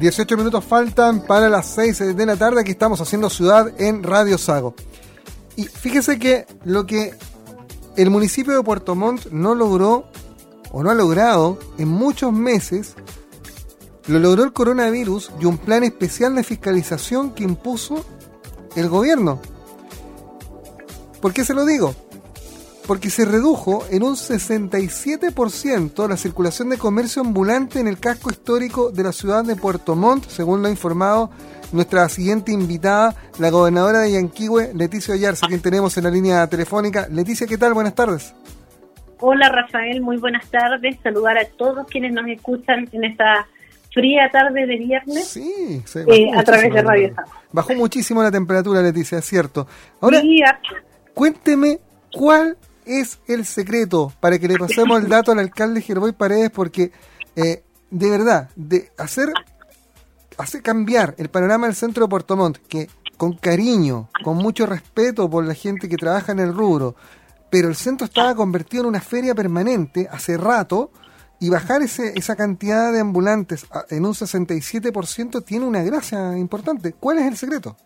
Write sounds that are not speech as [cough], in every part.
18 minutos faltan para las 6 de la tarde. Aquí estamos haciendo ciudad en Radio Sago. Y fíjese que lo que el municipio de Puerto Montt no logró o no ha logrado en muchos meses, lo logró el coronavirus y un plan especial de fiscalización que impuso el gobierno. ¿Por qué se lo digo? Porque se redujo en un 67% la circulación de comercio ambulante en el casco histórico de la ciudad de Puerto Montt, según lo ha informado nuestra siguiente invitada, la gobernadora de Yanquihue, Leticia Oyarza, quien tenemos en la línea telefónica. Leticia, ¿qué tal? Buenas tardes. Hola Rafael, muy buenas tardes. Saludar a todos quienes nos escuchan en esta fría tarde de viernes sí, eh, a través de Radio Bajó muchísimo la temperatura, Leticia, es cierto. Ahora, cuénteme cuál es el secreto para que le pasemos el dato al alcalde Gerboy Paredes, porque eh, de verdad, de hacer, hacer cambiar el panorama del centro de Puerto Montt, que con cariño, con mucho respeto por la gente que trabaja en el rubro, pero el centro estaba convertido en una feria permanente hace rato y bajar ese, esa cantidad de ambulantes en un 67% tiene una gracia importante. ¿Cuál es el secreto?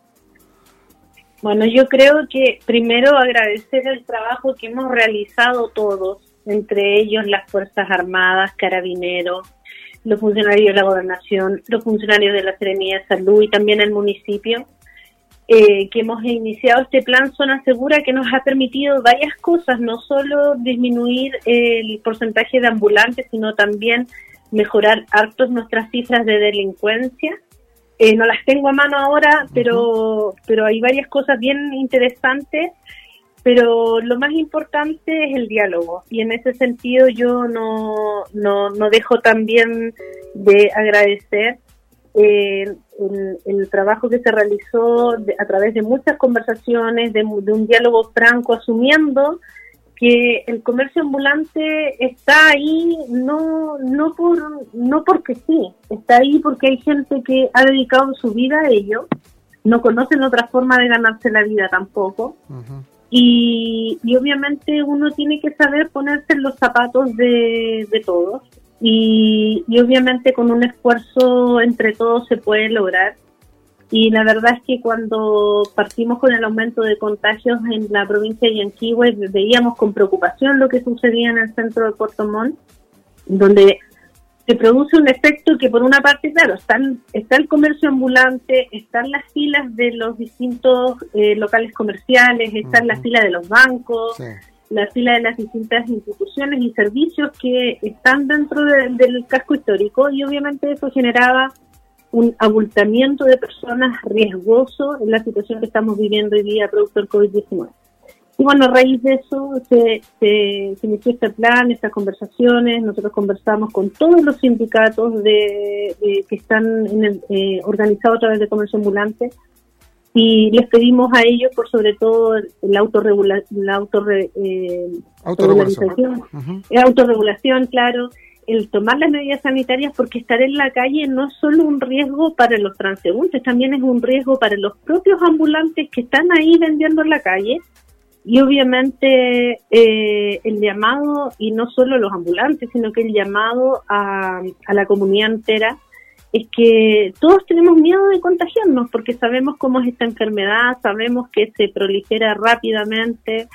Bueno, yo creo que primero agradecer el trabajo que hemos realizado todos, entre ellos las Fuerzas Armadas, Carabineros, los funcionarios de la Gobernación, los funcionarios de la Serenidad de Salud y también el municipio, eh, que hemos iniciado este plan Zona Segura que nos ha permitido varias cosas, no solo disminuir el porcentaje de ambulantes, sino también mejorar hartos nuestras cifras de delincuencia. Eh, no las tengo a mano ahora, pero, pero hay varias cosas bien interesantes, pero lo más importante es el diálogo. Y en ese sentido yo no, no, no dejo también de agradecer eh, el, trabajo que se realizó a través de muchas conversaciones, de, un diálogo franco, asumiendo que el comercio ambulante está ahí no no por no porque sí, está ahí porque hay gente que ha dedicado su vida a ello, no conocen otra forma de ganarse la vida tampoco. y, y, obviamente uno tiene que saber ponerse en los zapatos de, de todos y, obviamente con un esfuerzo entre todos se puede lograr. Y la verdad es que cuando partimos con el aumento de contagios en la provincia de Yanquihue, veíamos con preocupación lo que sucedía en el centro de Puerto Montt, donde se produce un efecto que por una parte, claro, están, está el comercio ambulante, están las filas de los distintos eh, locales comerciales, están las filas de los bancos, la fila de las distintas instituciones y servicios que están dentro del casco histórico y obviamente eso generaba un abultamiento de personas riesgoso en la situación que estamos viviendo hoy día producto del COVID-19. Y bueno, a raíz de eso se, se, inició este plan, estas conversaciones, nosotros conversamos con todos los sindicatos de, que están en eh, organizados a través de comercio ambulante. Y les pedimos a ellos por sobre todo la autorregula, la eh, autorregulación, la autorregulación, claro, el tomar las medidas sanitarias porque estar en la calle no es solo un riesgo para los transeúntes, también es un riesgo para los propios ambulantes que están ahí vendiendo en la calle y obviamente eh, el llamado, y no solo los ambulantes, sino que el llamado a, a la comunidad entera es que todos tenemos miedo de contagiarnos porque sabemos cómo es esta enfermedad, sabemos que se prolifera rápidamente,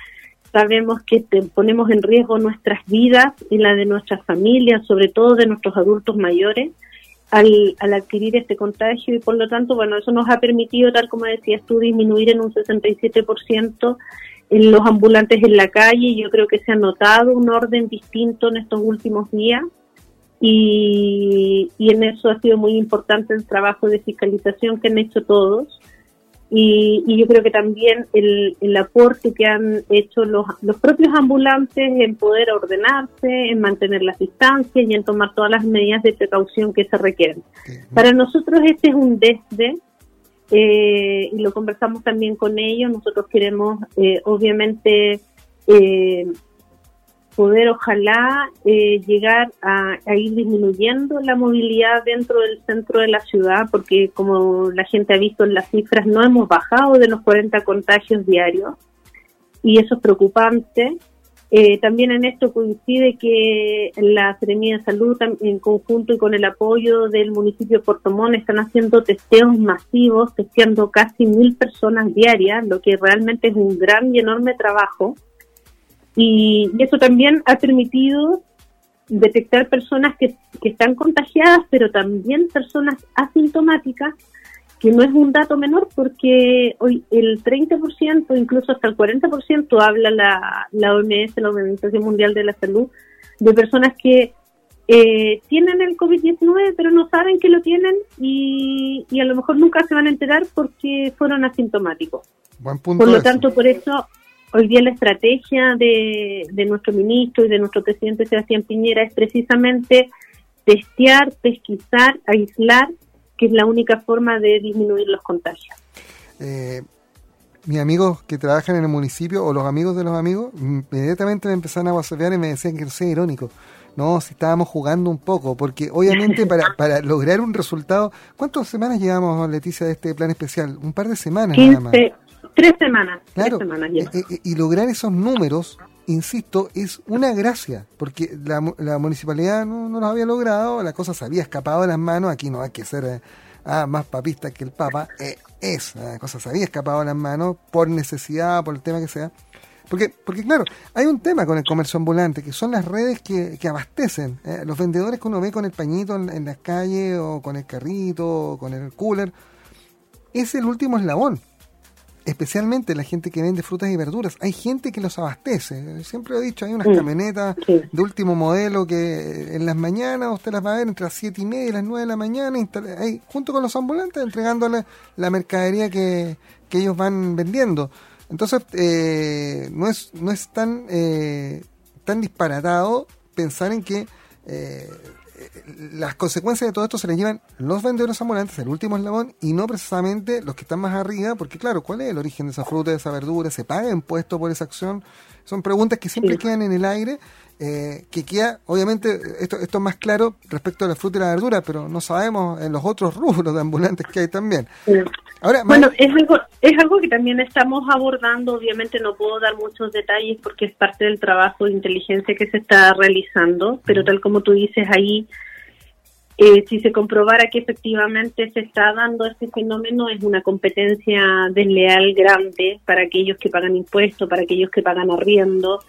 sabemos que ponemos en riesgo nuestras vidas y la de nuestras familias, sobre todo de nuestros adultos mayores, al, al adquirir este contagio y por lo tanto, bueno, eso nos ha permitido, tal como decías tú, disminuir en un 67% en los ambulantes en la calle. Yo creo que se ha notado un orden distinto en estos últimos días y, en eso ha sido muy importante el trabajo de fiscalización que han hecho todos. Y, yo creo que también el, el aporte que han hecho los, los propios ambulantes en poder ordenarse, en mantener las distancias y en tomar todas las medidas de precaución que se requieren. Para nosotros este es un desde, eh, y lo conversamos también con ellos, nosotros queremos eh, obviamente eh, poder ojalá eh, llegar a, ir disminuyendo la movilidad dentro del centro de la ciudad, porque como la gente ha visto en las cifras, no hemos bajado de los 40 contagios diarios y eso es preocupante. Eh, también en esto coincide que la Seremía de Salud, en conjunto y con el apoyo del municipio de Puerto Montt, están haciendo testeos masivos, testeando casi mil personas diarias, lo que realmente es un gran y enorme trabajo. Y, eso también ha permitido detectar personas que, que están contagiadas, pero también personas asintomáticas que no es un dato menor porque hoy el 30%, incluso hasta el 40% habla la, la OMS, la Organización Mundial de la Salud, de personas que eh, tienen el COVID-19 pero no saben que lo tienen y, y, a lo mejor nunca se van a enterar porque fueron asintomáticos. por lo tanto, por eso hoy día la estrategia de, de nuestro ministro y de nuestro presidente Sebastián Piñera es precisamente testear, pesquisar, aislar que es la única forma de disminuir los contagios. Eh, mis amigos que trabajan en el municipio o los amigos de los amigos inmediatamente me empezaron a whatsappear y me decían que no sea irónico. No, si estábamos jugando un poco, porque obviamente para, [laughs] para lograr un resultado, ¿cuántas semanas llevamos, Leticia, de este plan especial? Un par de semanas nada más. Tres semanas. Claro, tres semanas. Eh, eh, y lograr esos números insisto, es una gracia, porque la, municipalidad no, no, lo había logrado, la cosa se había escapado de las manos, aquí no hay que ser eh, ah, más papista que el Papa, eh, es, la cosa se había escapado de las manos por necesidad, por el tema que sea. Porque, porque claro, hay un tema con el comercio ambulante, que son las redes que, que abastecen. Eh, los vendedores que uno ve con el pañito en, en las calles, o con el carrito, o con el cooler, es el último eslabón especialmente la gente que vende frutas y verduras. Hay gente que los abastece. Siempre he dicho, hay unas camionetas de último modelo que en las mañanas usted las va a ver entre las 7 y media y las 9 de la mañana, ahí, junto con los ambulantes, entregándole la mercadería que, ellos van vendiendo. Entonces, eh, no, es, no es tan, eh, tan disparatado pensar en que eh, las consecuencias de todo esto se las llevan los vendedores ambulantes, el último eslabón, y no precisamente los que están más arriba, porque claro, ¿cuál es el origen de esa fruta, de esa verdura? ¿Se paga impuesto por esa acción? Son preguntas que siempre quedan en el aire, eh, que queda, obviamente, esto, esto es más claro respecto a la fruta y la verdura, pero no sabemos en los otros rubros de ambulantes que hay también. Ahora, bueno, es algo, es algo que también estamos abordando, obviamente no puedo dar muchos detalles porque es parte del trabajo de inteligencia que se está realizando, pero tal como tú dices ahí, eh, si se comprobara que efectivamente se está dando este fenómeno, es una competencia desleal grande para aquellos que pagan impuestos, para aquellos que pagan arriendo,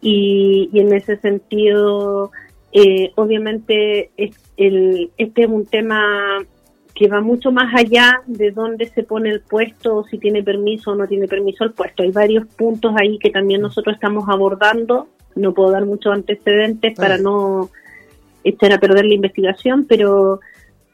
y, y en ese sentido, eh, obviamente, es el, este es un tema que va mucho más allá de dónde se pone el puesto, si tiene permiso o no tiene permiso el puesto. Hay varios puntos ahí que también nosotros estamos abordando. No puedo dar muchos antecedentes para no echar a perder la investigación, pero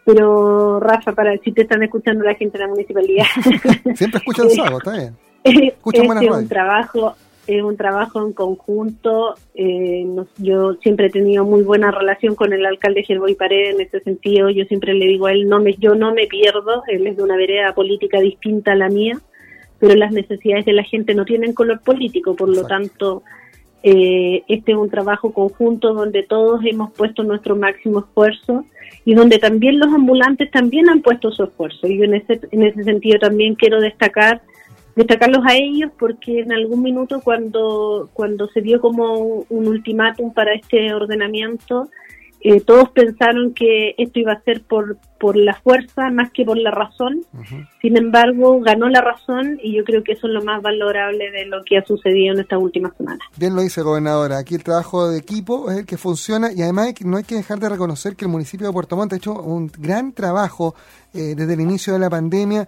pero Rafa, para si te están escuchando la gente de la municipalidad. [laughs] Siempre escuchan sábado, está bien. Escuchan este es un trabajo es un trabajo en conjunto. Eh, yo siempre he tenido muy buena relación con el alcalde Gerboy Pared en ese sentido. Yo siempre le digo a él, no me, yo no me pierdo. Él es de una vereda política distinta a la mía, pero las necesidades de la gente no tienen color político. Por lo tanto, eh, este es un trabajo conjunto donde todos hemos puesto nuestro máximo esfuerzo y donde también los ambulantes también han puesto su esfuerzo. Y yo en ese, en ese sentido también quiero destacar destacarlos a ellos porque en algún minuto cuando, cuando se dio como un, ultimátum para este ordenamiento, eh, todos pensaron que esto iba a ser por, por la fuerza más que por la razón. Sin embargo, ganó la razón y yo creo que eso es lo más valorable de lo que ha sucedido en estas últimas semanas. Bien lo dice, gobernadora. Aquí el trabajo de equipo es el que funciona y además no hay que dejar de reconocer que el municipio de Puerto Montt ha hecho un gran trabajo eh, desde el inicio de la pandemia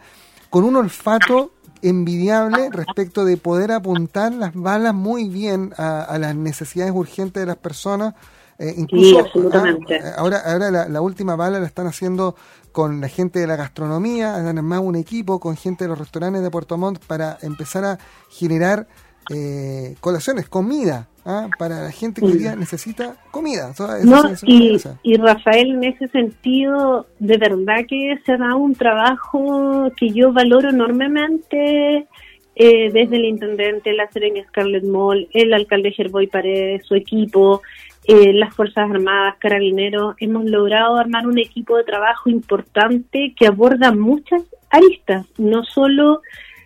con un olfato envidiable respecto de poder apuntar las balas muy bien a, las necesidades urgentes de las personas. Eh, incluso absolutamente. Ah, ahora, ahora la, última bala la están haciendo con la gente de la gastronomía, dan más un equipo con gente de los restaurantes de Puerto Montt para empezar a generar eh, colaciones, comida, ¿ah? para la gente que hoy día necesita comida. y, Rafael, en ese sentido, de verdad que se da un trabajo que yo valoro enormemente eh, desde el intendente, la Serena Scarlett Moll, el alcalde Gerboy Paredes, su equipo, eh, las Fuerzas Armadas, Carabineros, hemos logrado armar un equipo de trabajo importante que aborda muchas aristas, no solo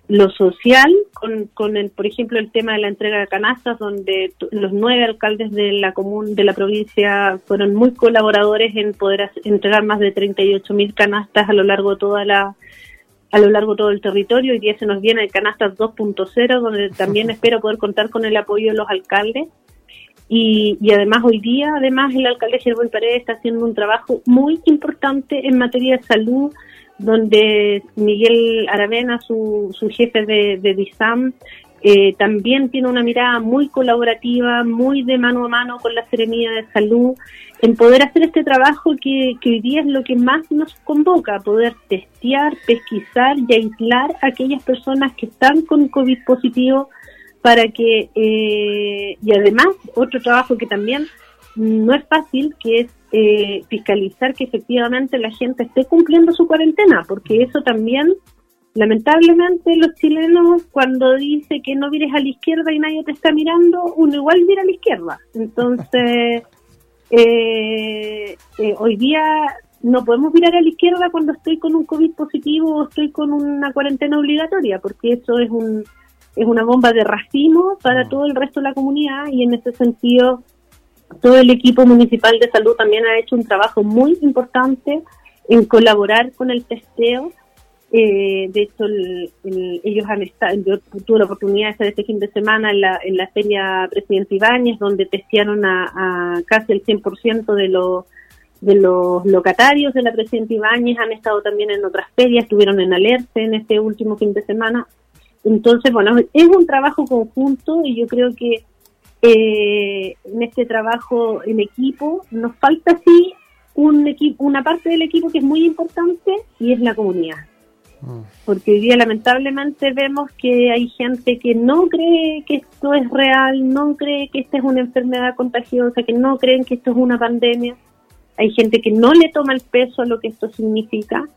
lo social, con, con el, por ejemplo, el tema de la entrega de canastas, donde los nueve alcaldes de la común de la provincia fueron muy colaboradores en poder entregar más de 38 mil canastas a lo largo de toda la a lo largo de todo el territorio. y día se nos viene el canastas 2.0, donde también [laughs] espero poder contar con el apoyo de los alcaldes. Y, y, además hoy día, además, el alcalde Gerboy Paredes está haciendo un trabajo muy importante en materia de salud, donde Miguel Aravena, su, su jefe de, de DISAM, eh, también tiene una mirada muy colaborativa, muy de mano a mano con la Seremía de Salud, en poder hacer este trabajo que, que, hoy día es lo que más nos convoca, poder testear, pesquisar y aislar a aquellas personas que están con COVID positivo para que, eh, y además, otro trabajo que también no es fácil, que es eh, fiscalizar que efectivamente la gente esté cumpliendo su cuarentena, porque eso también, lamentablemente, los chilenos cuando dice que no vires a la izquierda y nadie te está mirando, uno igual mira a la izquierda. Entonces, [laughs] eh, eh, hoy día no podemos mirar a la izquierda cuando estoy con un COVID positivo o estoy con una cuarentena obligatoria, porque eso es un es una bomba de racimo para mm. todo el resto de la comunidad y en ese sentido todo el equipo municipal de salud también ha hecho un trabajo muy importante en colaborar con el testeo. Eh, de hecho, ellos han estado, yo tuve la oportunidad de estar este fin de semana en la, en la feria Presidente Ibáñez, donde testearon a, casi el 100% de los de los locatarios de la Presidente Ibáñez, han estado también en otras ferias, estuvieron en Alerce en este último fin de semana. Entonces, bueno, es un trabajo conjunto y yo creo que eh, en este trabajo en equipo. Nos falta sí un equipo, una parte del equipo que es muy importante y es la comunidad. Mm. Porque hoy día lamentablemente vemos que hay gente que no cree que esto es real, no cree que esta es una enfermedad contagiosa, que no creen que esto es una pandemia. Hay gente que no le toma el peso a lo que esto significa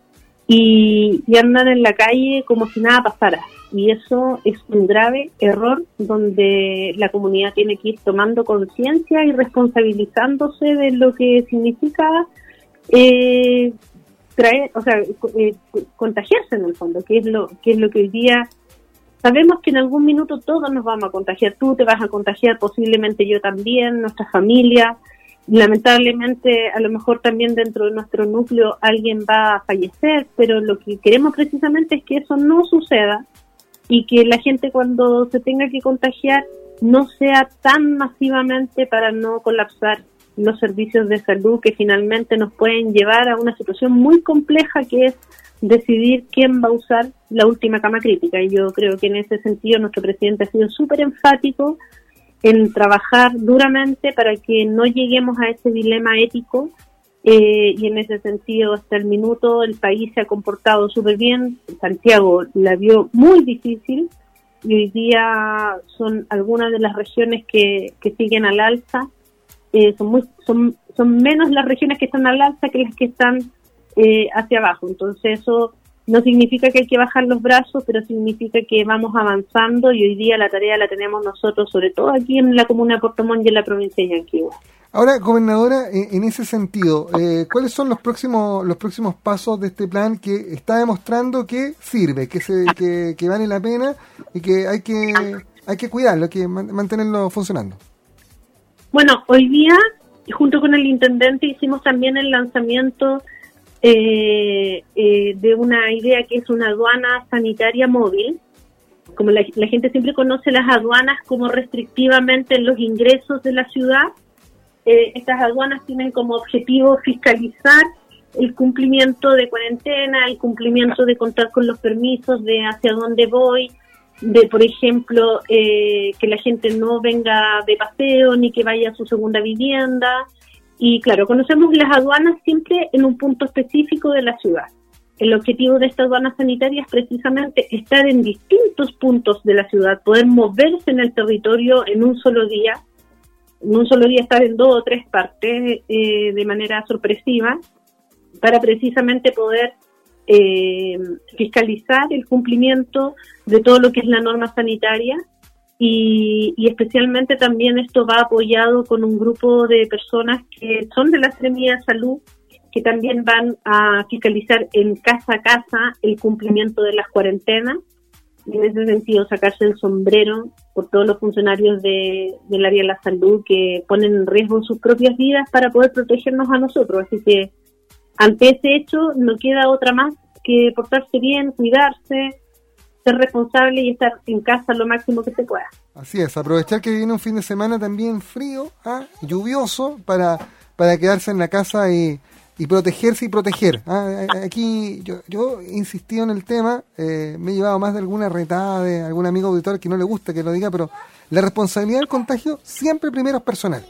y, y andan en la calle como si nada pasara. Y eso es un grave error donde la comunidad tiene que ir tomando conciencia y responsabilizándose de lo que significa eh, traer, o sea, eh, contagiarse en el fondo, que es lo que es lo que hoy día sabemos que en algún minuto todos nos vamos a contagiar, tú te vas a contagiar, posiblemente yo también, nuestra familia, lamentablemente a lo mejor también dentro de nuestro núcleo alguien va a fallecer, pero lo que queremos precisamente es que eso no suceda y que la gente cuando se tenga que contagiar no sea tan masivamente para no colapsar los servicios de salud que finalmente nos pueden llevar a una situación muy compleja que es decidir quién va a usar la última cama crítica. Y yo creo que en ese sentido nuestro presidente ha sido súper enfático en trabajar duramente para que no lleguemos a ese dilema ético eh, y en ese sentido, hasta el minuto, el país se ha comportado súper bien. Santiago la vio muy difícil y hoy día son algunas de las regiones que, que siguen al alza. Eh, son, muy, son, son menos las regiones que están al alza que las que están eh, hacia abajo. Entonces, eso no significa que hay que bajar los brazos, pero significa que vamos avanzando y hoy día la tarea la tenemos nosotros, sobre todo aquí en la comuna de Puerto Montt y en la provincia de Yanquihue. Ahora, gobernadora, en ese sentido, eh, ¿cuáles son los próximos los próximos pasos de este plan que está demostrando que sirve, que se que, vale la pena y que hay que hay que cuidarlo, hay que mantenerlo funcionando? Bueno, hoy día junto con el intendente hicimos también el lanzamiento eh, eh, de una idea que es una aduana sanitaria móvil. Como la, la gente siempre conoce las aduanas como restrictivamente en los ingresos de la ciudad, eh, estas aduanas tienen como objetivo fiscalizar el cumplimiento de cuarentena, el cumplimiento de contar con los permisos de hacia dónde voy, de, por ejemplo, eh, que la gente no venga de paseo ni que vaya a su segunda vivienda. Y claro, conocemos las aduanas siempre en un punto específico de la ciudad. El objetivo de esta aduana sanitaria es precisamente estar en distintos puntos de la ciudad, poder moverse en el territorio en un solo día en un solo día estar en dos o tres partes eh, de manera sorpresiva para precisamente poder eh, fiscalizar el cumplimiento de todo lo que es la norma sanitaria y, especialmente también esto va apoyado con un grupo de personas que son de la Seremía de Salud que también van a fiscalizar en casa a casa el cumplimiento de las cuarentenas y en ese sentido sacarse el sombrero por todos los funcionarios de, del área de la salud que ponen en riesgo sus propias vidas para poder protegernos a nosotros. Así que ante ese hecho no queda otra más que portarse bien, cuidarse, ser responsable y estar en casa lo máximo que se pueda. Así es, aprovechar que viene un fin de semana también frío, ¿ah? lluvioso, para, para quedarse en la casa y, y protegerse y proteger. ¿ah? Aquí yo, yo he insistido en el tema, eh, me he llevado más de alguna retada de algún amigo auditor que no le gusta que lo diga, pero la responsabilidad del contagio siempre primero es personal.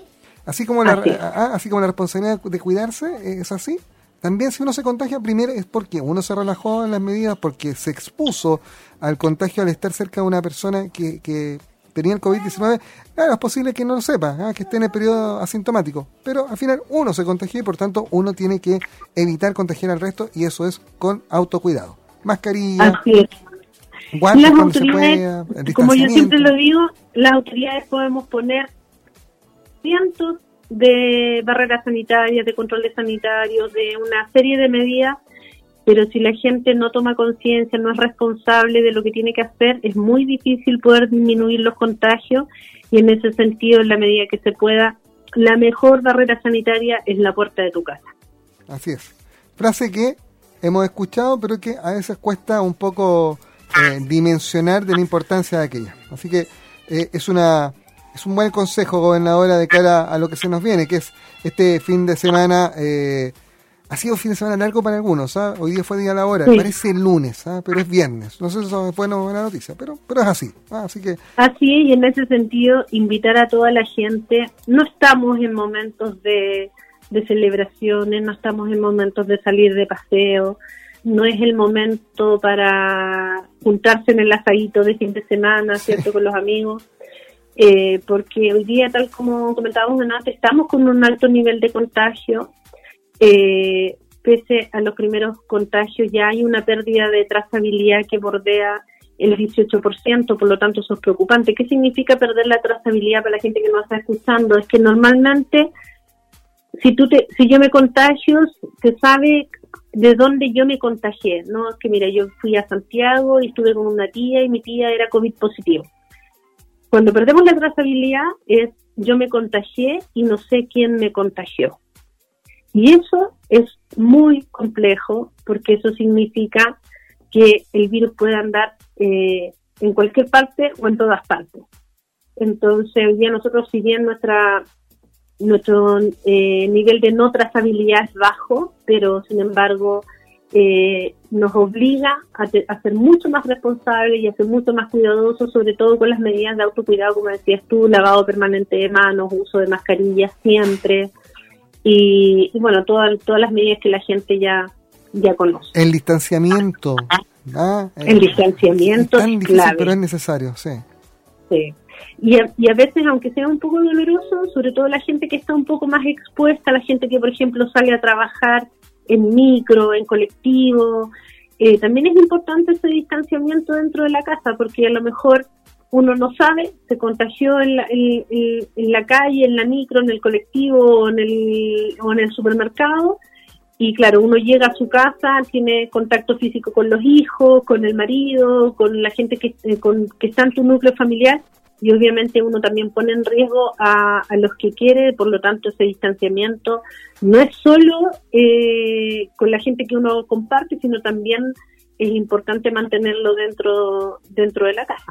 Así como la, ah, así como la responsabilidad de cuidarse es así, también si uno se contagia, primero es porque uno se relajó en las medidas, porque se expuso al contagio al estar cerca de una persona que, que tenía el COVID-19. Claro, es posible que no lo sepa, ¿ah? que esté en el periodo asintomático, pero al final uno se contagia y por tanto uno tiene que evitar contagiar al resto y eso es con autocuidado. Mascarilla, guantes cuando se pueda, Como yo siempre lo digo, las autoridades podemos poner cientos de barreras sanitarias, de controles sanitarios, de una serie de medidas, pero si la gente no toma conciencia, no es responsable de lo que tiene que hacer, es muy difícil poder disminuir los contagios y en ese sentido, en la medida que se pueda, la mejor barrera sanitaria es la puerta de tu casa. Así es. Frase que hemos escuchado, pero que a veces cuesta un poco eh, dimensionar de la importancia de aquella. Así que eh, es una es un buen consejo, gobernadora, de cara a lo que se nos viene, que es este fin de semana. Eh, ha sido un fin de semana largo para algunos, ¿ah? hoy día fue día laboral, parece el lunes, ¿ah? pero es viernes. No sé si eso es buena o buena noticia, pero, pero es así. ¿ah? Así que así y en ese sentido invitar a toda la gente. No estamos en momentos de, de celebraciones, no estamos en momentos de salir de paseo, no es el momento para juntarse en el asadito de fin de semana, ¿cierto? Con los amigos eh, porque hoy día, tal como comentábamos antes, estamos con un alto nivel de contagio. Eh, pese a los primeros contagios, ya hay una pérdida de trazabilidad que bordea el 18%, por lo tanto eso es preocupante. ¿Qué significa perder la trazabilidad para la gente que nos está escuchando? Es que normalmente, si, tú te, si yo me contagio, se sabe de dónde yo me contagié, ¿no? Es que mira, yo fui a Santiago y estuve con una tía y mi tía era COVID positivo. Cuando perdemos la trazabilidad es yo me contagié y no sé quién me contagió. Y eso es muy complejo porque eso significa que el virus puede andar eh, en cualquier parte o en todas partes. Entonces, hoy día nosotros, si bien nuestra, nuestro eh, nivel de no trazabilidad es bajo, pero sin embargo eh, nos obliga a, ser mucho más responsables y a ser mucho más cuidadosos, sobre todo con las medidas de autocuidado, como decías tú, lavado permanente de manos, uso de mascarillas siempre y, bueno, todas todas las medidas que la gente ya ya conoce. El distanciamiento. ¿ah? El, distanciamiento es, clave. pero es necesario, sí. Sí. Y a, y a, veces, aunque sea un poco doloroso, sobre todo la gente que está un poco más expuesta, la gente que, por ejemplo, sale a trabajar en micro, en colectivo. Eh, también es importante ese distanciamiento dentro de la casa, porque a lo mejor uno no sabe, se contagió en la, en, la calle, en la micro, en el colectivo o en el, o en el supermercado. Y claro, uno llega a su casa, tiene contacto físico con los hijos, con el marido, con la gente que, eh, con, que está en tu núcleo familiar y obviamente uno también pone en riesgo a, los que quiere, por lo tanto ese distanciamiento no es solo eh, con la gente que uno comparte, sino también es importante mantenerlo dentro, dentro de la casa.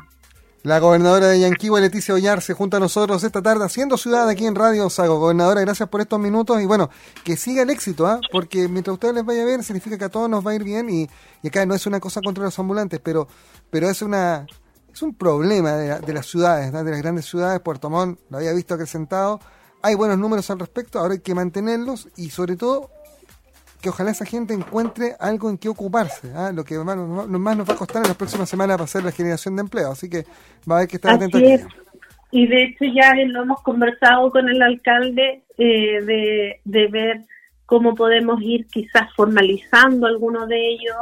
La gobernadora de Yanquihue, Leticia Ollar, se junta a nosotros esta tarde haciendo ciudad aquí en Radio Sago. Gobernadora, gracias por estos minutos y bueno, que siga el éxito, ¿ah? porque mientras a ustedes les vaya bien, significa que a todos nos va a ir bien y, y acá no es una cosa contra los ambulantes, pero, pero es una es un problema de, las ciudades, de las grandes ciudades. Puerto Montt lo había visto acrecentado. Hay buenos números al respecto, ahora hay que mantenerlos y sobre todo que ojalá esa gente encuentre algo en qué ocuparse, ¿ah? lo que más, más, nos va a costar en las próximas semanas para hacer la generación de empleo. Así que va a haber que estar atento a Y de hecho ya lo hemos conversado con el alcalde eh, de, de ver cómo podemos ir quizás formalizando alguno de ellos,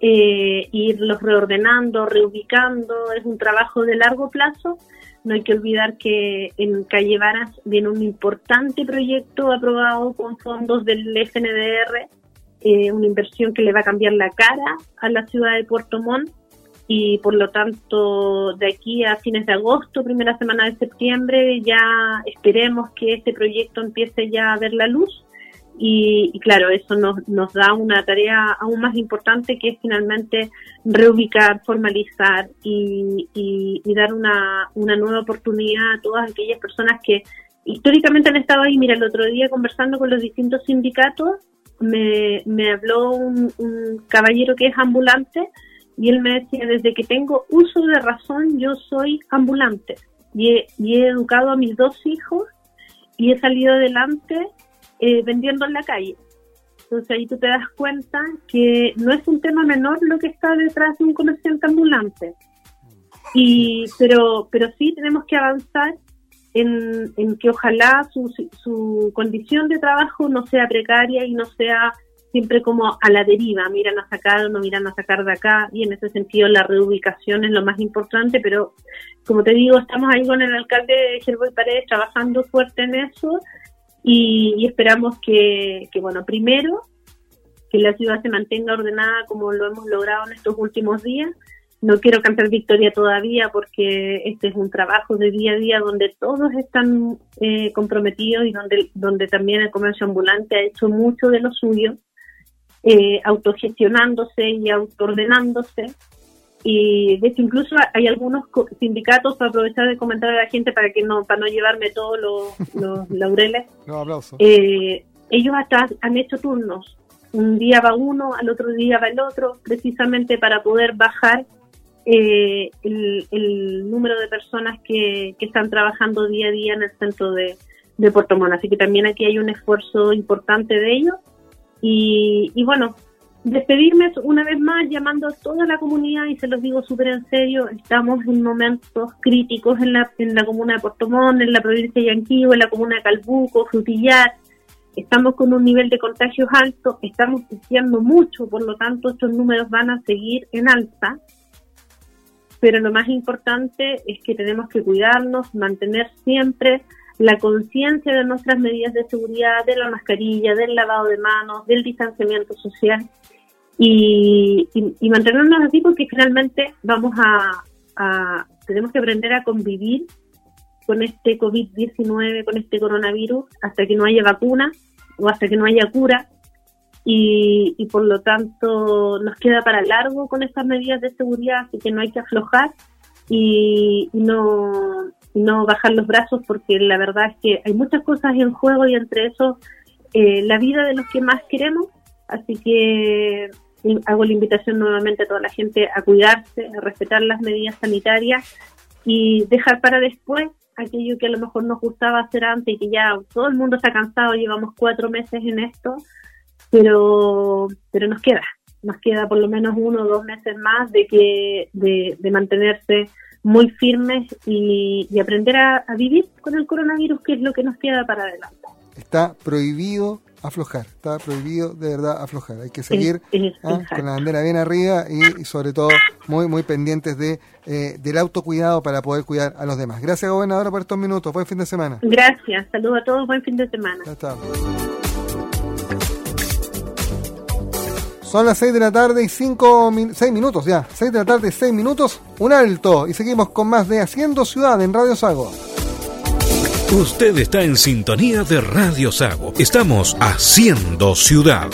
eh, irlos reordenando, reubicando, es un trabajo de largo plazo. No hay que olvidar que en Calle Varas viene un importante proyecto aprobado con fondos del FNDR, eh, una inversión que le va a cambiar la cara a la ciudad de Puerto Montt. Y por lo tanto de aquí a fines de agosto, primera semana de septiembre, ya esperemos que este proyecto empiece ya a ver la luz y, claro, eso nos, nos da una tarea aún más importante que es finalmente reubicar, formalizar y, dar una, una nueva oportunidad a todas aquellas personas que históricamente han estado ahí. Mira, el otro día conversando con los distintos sindicatos, me, me habló un, un caballero que es ambulante y él me decía, desde que tengo uso de razón, yo soy ambulante y he, y he educado a mis dos hijos y he salido adelante eh, vendiendo en la calle. Entonces ahí tú te das cuenta que no es un tema menor lo que está detrás de un comerciante ambulante. Y, pero, pero sí tenemos que avanzar en, en que ojalá su, su condición de trabajo no sea precaria y no sea siempre como a la deriva, miran a sacar o no miran a sacar de acá, y en ese sentido la reubicación es lo más importante, pero como te digo, estamos ahí con el alcalde Gerboy Paredes trabajando fuerte en eso, y, esperamos que, bueno, primero, que la ciudad se mantenga ordenada como lo hemos logrado en estos últimos días, no quiero cantar victoria todavía porque este es un trabajo de día a día donde todos están eh, comprometidos y donde, donde también el comercio ambulante ha hecho mucho de lo suyo eh, autogestionándose y autoordenándose. Y de hecho incluso hay algunos sindicatos, para aprovechar de comentar a la gente para que no para no llevarme todos los, [laughs] laureles, eh, ellos hasta han hecho turnos. Un día va uno, al otro día va el otro, precisamente para poder bajar eh, el, número de personas que, que están trabajando día a día en el centro de, de Puerto Montt. Así que también aquí hay un esfuerzo importante de ellos y, bueno, despedirme una vez más llamando a toda la comunidad y se los digo súper en serio, estamos en momentos críticos en la, en la comuna de Puerto Montt, en la provincia de Yanquihue, en la comuna de Calbuco, Frutillar, estamos con un nivel de contagios alto, estamos creciendo mucho, por lo tanto estos números van a seguir en alta, pero lo más importante es que tenemos que cuidarnos, mantener siempre la conciencia de nuestras medidas de seguridad, de la mascarilla, del lavado de manos, del distanciamiento social y, mantenernos así porque finalmente vamos a, tenemos que aprender a convivir con este COVID-19, con este coronavirus, hasta que no haya vacuna o hasta que no haya cura. Y, y por lo tanto nos queda para largo con estas medidas de seguridad, así que no hay que aflojar y, no, no bajar los brazos porque la verdad es que hay muchas cosas en juego y entre eso eh, la vida de los que más queremos. Así que hago la invitación nuevamente a toda la gente a cuidarse, a respetar las medidas sanitarias y dejar para después aquello que a lo mejor nos gustaba hacer antes y que ya todo el mundo está cansado, llevamos cuatro meses en esto, pero, pero nos queda, nos queda por lo menos uno o dos meses más de que de, de mantenerse muy firmes y, aprender a, vivir con el coronavirus, que es lo que nos queda para adelante. Está prohibido aflojar, está prohibido de verdad aflojar. Hay que seguir ¿ah? con la bandera bien arriba y, sobre todo muy muy pendientes de eh, del autocuidado para poder cuidar a los demás. Gracias gobernadora por estos minutos. Buen fin de semana. Gracias. Saludos a todos. Buen fin de semana. Son las 6 de la tarde y 5 6 minutos ya. 6 de la tarde y 6 minutos. Un alto. Y seguimos con más de Haciendo Ciudad en Radio Sago. Usted está en sintonía de Radio Sago. Estamos haciendo ciudad.